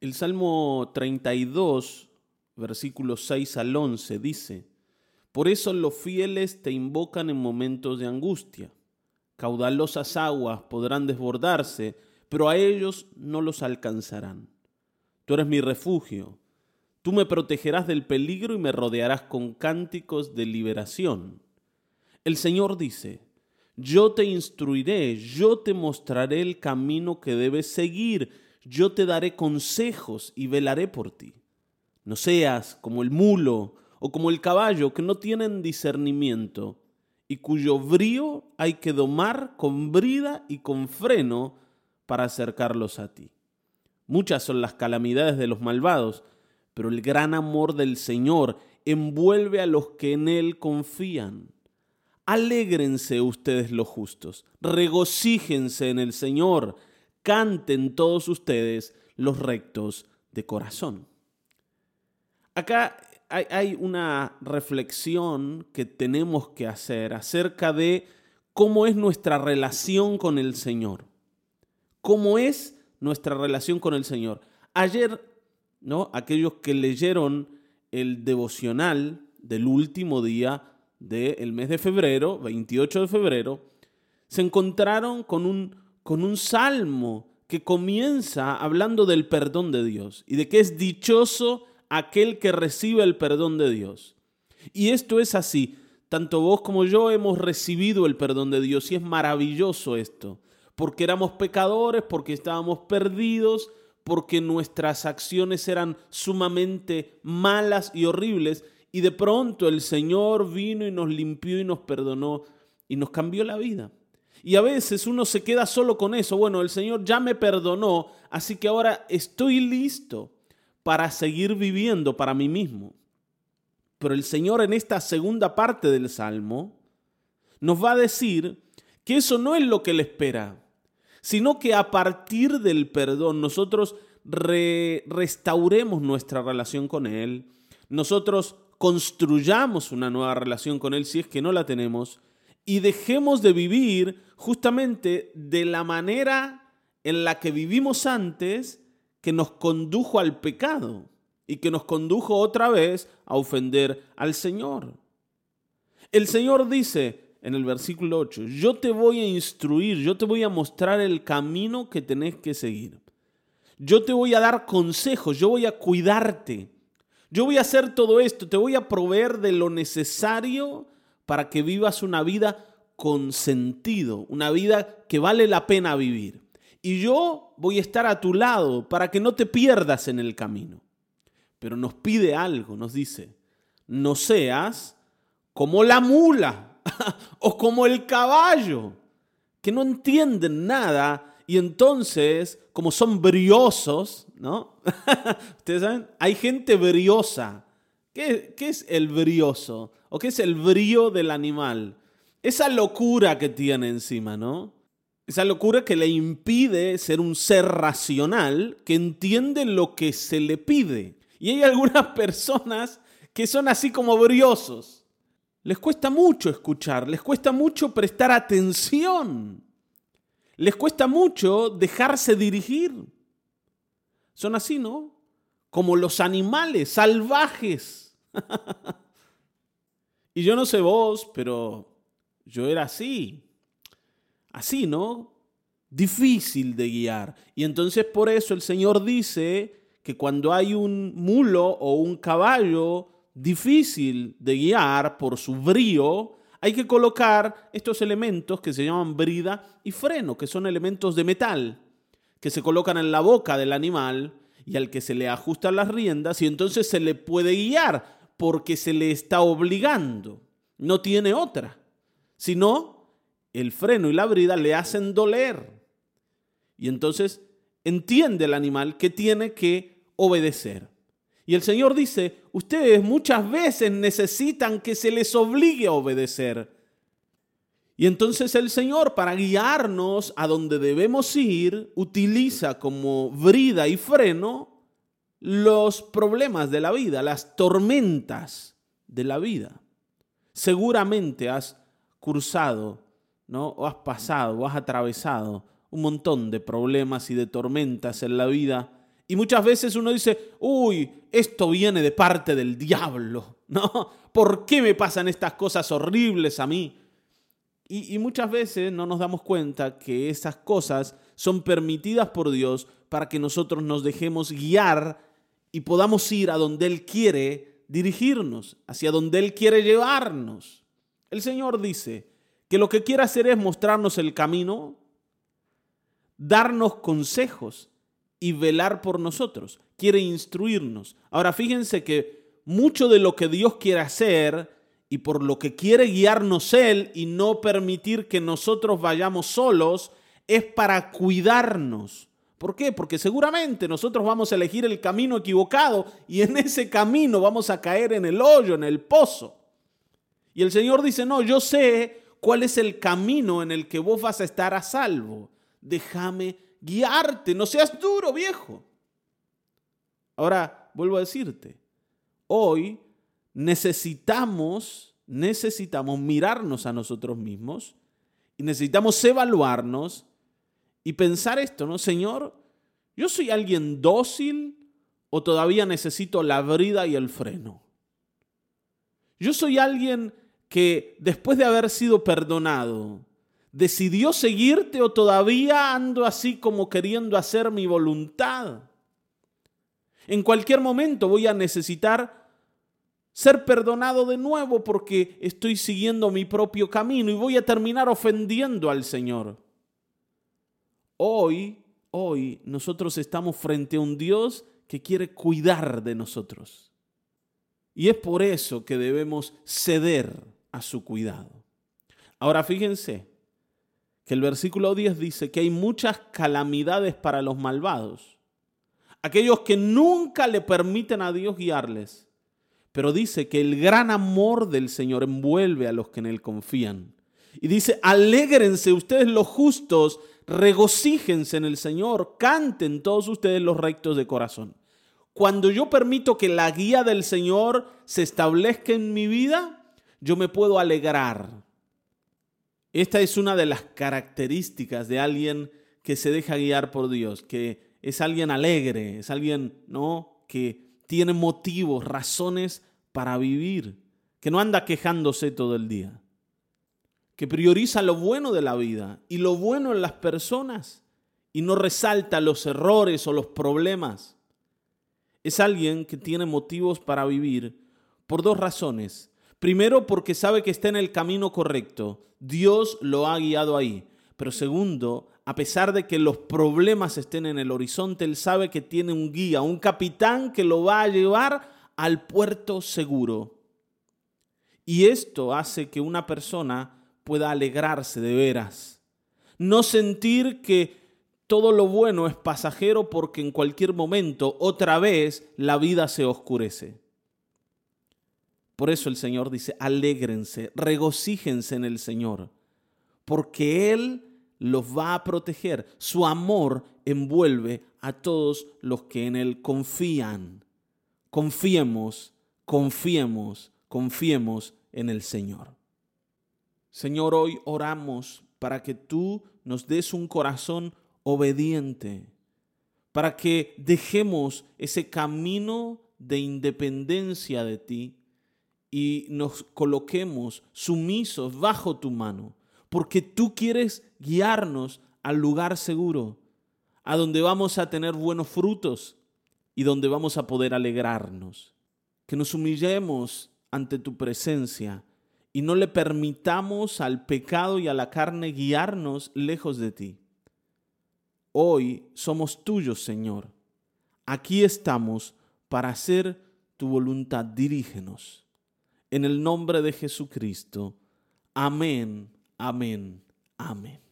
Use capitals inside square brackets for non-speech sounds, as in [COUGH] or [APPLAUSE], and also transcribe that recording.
El Salmo 32, versículos 6 al 11 dice, Por eso los fieles te invocan en momentos de angustia. Caudalosas aguas podrán desbordarse, pero a ellos no los alcanzarán. Tú eres mi refugio. Tú me protegerás del peligro y me rodearás con cánticos de liberación. El Señor dice, yo te instruiré, yo te mostraré el camino que debes seguir, yo te daré consejos y velaré por ti. No seas como el mulo o como el caballo que no tienen discernimiento y cuyo brío hay que domar con brida y con freno para acercarlos a ti. Muchas son las calamidades de los malvados, pero el gran amor del Señor envuelve a los que en Él confían. Alégrense ustedes los justos, regocíjense en el Señor, canten todos ustedes los rectos de corazón. Acá hay, una reflexión que tenemos que hacer acerca de cómo es nuestra relación con el Señor. ¿Cómo es nuestra relación con el Señor? Ayer, ¿no? Aquellos que leyeron el devocional del último día del mes de febrero, 28 de febrero, se encontraron con un, con un salmo que comienza hablando del perdón de Dios y de que es dichoso aquel que recibe el perdón de Dios. Y esto es así. Tanto vos como yo hemos recibido el perdón de Dios y es maravilloso esto, porque éramos pecadores, porque estábamos perdidos, porque nuestras acciones eran sumamente malas y horribles y de pronto el Señor vino y nos limpió y nos perdonó y nos cambió la vida. Y a veces uno se queda solo con eso. Bueno, el Señor ya me perdonó, así que ahora estoy listo para seguir viviendo para mí mismo. Pero el Señor en esta segunda parte del Salmo nos va a decir que eso no es lo que le espera, sino que a partir del perdón nosotros restauremos nuestra relación con Él, nosotros construyamos una nueva relación con Él si es que no la tenemos y dejemos de vivir justamente de la manera en la que vivimos antes que nos condujo al pecado y que nos condujo otra vez a ofender al Señor. El Señor dice en el versículo 8, yo te voy a instruir, yo te voy a mostrar el camino que tenés que seguir. Yo te voy a dar consejos, yo voy a cuidarte. Yo voy a hacer todo esto, te voy a proveer de lo necesario para que vivas una vida con sentido, una vida que vale la pena vivir y yo voy a estar a tu lado para que no te pierdas en el camino. Pero nos pide algo, nos dice, no seas como la mula [LAUGHS] o como el caballo, que no entienden nada y entonces, como son briosos, ¿no? [LAUGHS] Ustedes saben, hay gente briosa. ¿Qué, ¿Qué, es el brioso? ¿O qué es el brío del animal? Esa locura que tiene encima, ¿no? Esa locura que le impide ser un ser racional que entiende lo que se le pide. Y hay algunas [LAUGHS] personas que son así como briosos. Les cuesta mucho escuchar, les cuesta mucho prestar atención, les cuesta mucho dejarse dirigir. Son así, ¿no? Como los animales salvajes. [LAUGHS] y yo no sé vos, pero yo era así así, ¿no? Difícil de guiar. Y entonces por eso el Señor dice que cuando hay un mulo o un caballo difícil de guiar por su brío, hay que colocar estos elementos que se llaman brida y freno, que son elementos de metal, que se colocan en la boca del animal y al que se le ajustan las riendas y entonces se le puede guiar porque se le está obligando. No tiene otra. Si no, el freno y la brida le hacen doler. Y entonces entiende el animal que tiene que obedecer. Y el Señor dice, ustedes muchas veces necesitan que se les obligue a obedecer. Y entonces el Señor, para guiarnos a donde debemos ir, utiliza como brida y freno los problemas de la vida, las tormentas de la vida. Seguramente has cruzado ¿no? O has pasado, o has atravesado un montón de problemas y de tormentas en la vida Y muchas veces uno dice, uy, esto viene de parte del diablo, [LAUGHS] ¿no? ¿Por qué me pasan estas cosas horribles a mí? Y, muchas veces no nos damos cuenta que esas cosas son permitidas por Dios para que nosotros nos dejemos guiar y podamos ir a donde Él quiere dirigirnos, hacia donde Él quiere llevarnos. El Señor dice que lo que quiere hacer es mostrarnos el camino, darnos consejos y velar por nosotros. Quiere instruirnos. Ahora fíjense que mucho de lo que Dios quiere hacer y por lo que quiere guiarnos Él y no permitir que nosotros vayamos solos es para cuidarnos ¿Por qué? Porque seguramente nosotros vamos a elegir el camino equivocado y en ese camino vamos a caer en el hoyo, en el pozo. Y el Señor dice, no, yo sé cuál es el camino en el que vos vas a estar a salvo. Déjame guiarte, no seas duro, viejo. Ahora, vuelvo a decirte, hoy necesitamos, necesitamos mirarnos a nosotros mismos y necesitamos evaluarnos y pensar esto, ¿no? Señor, ¿yo soy alguien dócil o todavía necesito la brida y el freno? Yo soy alguien que después de haber sido perdonado, decidió seguirte o todavía ando así como queriendo hacer mi voluntad. En cualquier momento voy a necesitar ser perdonado de nuevo porque estoy siguiendo mi propio camino y voy a terminar ofendiendo al Señor. Hoy, hoy nosotros estamos frente a un Dios que quiere cuidar de nosotros. Y es por eso que debemos ceder a su cuidado. Ahora fíjense que el versículo 10 dice que hay muchas calamidades para los malvados, aquellos que nunca le permiten a Dios guiarles. Pero dice que el gran amor del Señor envuelve a los que en Él confían. Y dice, alégrense ustedes los justos regocíjense en el Señor, canten todos ustedes los rectos de corazón. Cuando yo permito que la guía del Señor se establezca en mi vida, yo me puedo alegrar. Esta es una de las características de alguien que se deja guiar por Dios, que es alguien alegre, es alguien, ¿no? que tiene motivos, razones para vivir, que no anda quejándose todo el día que prioriza lo bueno de la vida y lo bueno en las personas y no resalta los errores o los problemas. Es alguien que tiene motivos para vivir por dos razones. Primero, porque sabe que está en el camino correcto. Dios lo ha guiado ahí. Pero segundo, a pesar de que los problemas estén en el horizonte, él sabe que tiene un guía, un capitán que lo va a llevar al puerto seguro. Y esto hace que una persona pueda alegrarse de veras. No sentir que todo lo bueno es pasajero porque en cualquier momento otra vez la vida se oscurece. Por eso el Señor dice, alégrense, regocíjense en el Señor, porque Él los va a proteger. Su amor envuelve a todos los que en Él confían. Confiemos, confiemos, confiemos en el Señor. Señor, hoy oramos para que tú nos des un corazón obediente, para que dejemos ese camino de independencia de ti y nos coloquemos sumisos bajo tu mano, porque tú quieres guiarnos al lugar seguro, a donde vamos a tener buenos frutos y donde vamos a poder alegrarnos. Que nos humillemos ante tu presencia y no le permitamos al pecado y a la carne guiarnos lejos de ti. Hoy somos tuyos, Señor. Aquí estamos para hacer tu voluntad. Dirígenos. En el nombre de Jesucristo. Amén, amén, amén.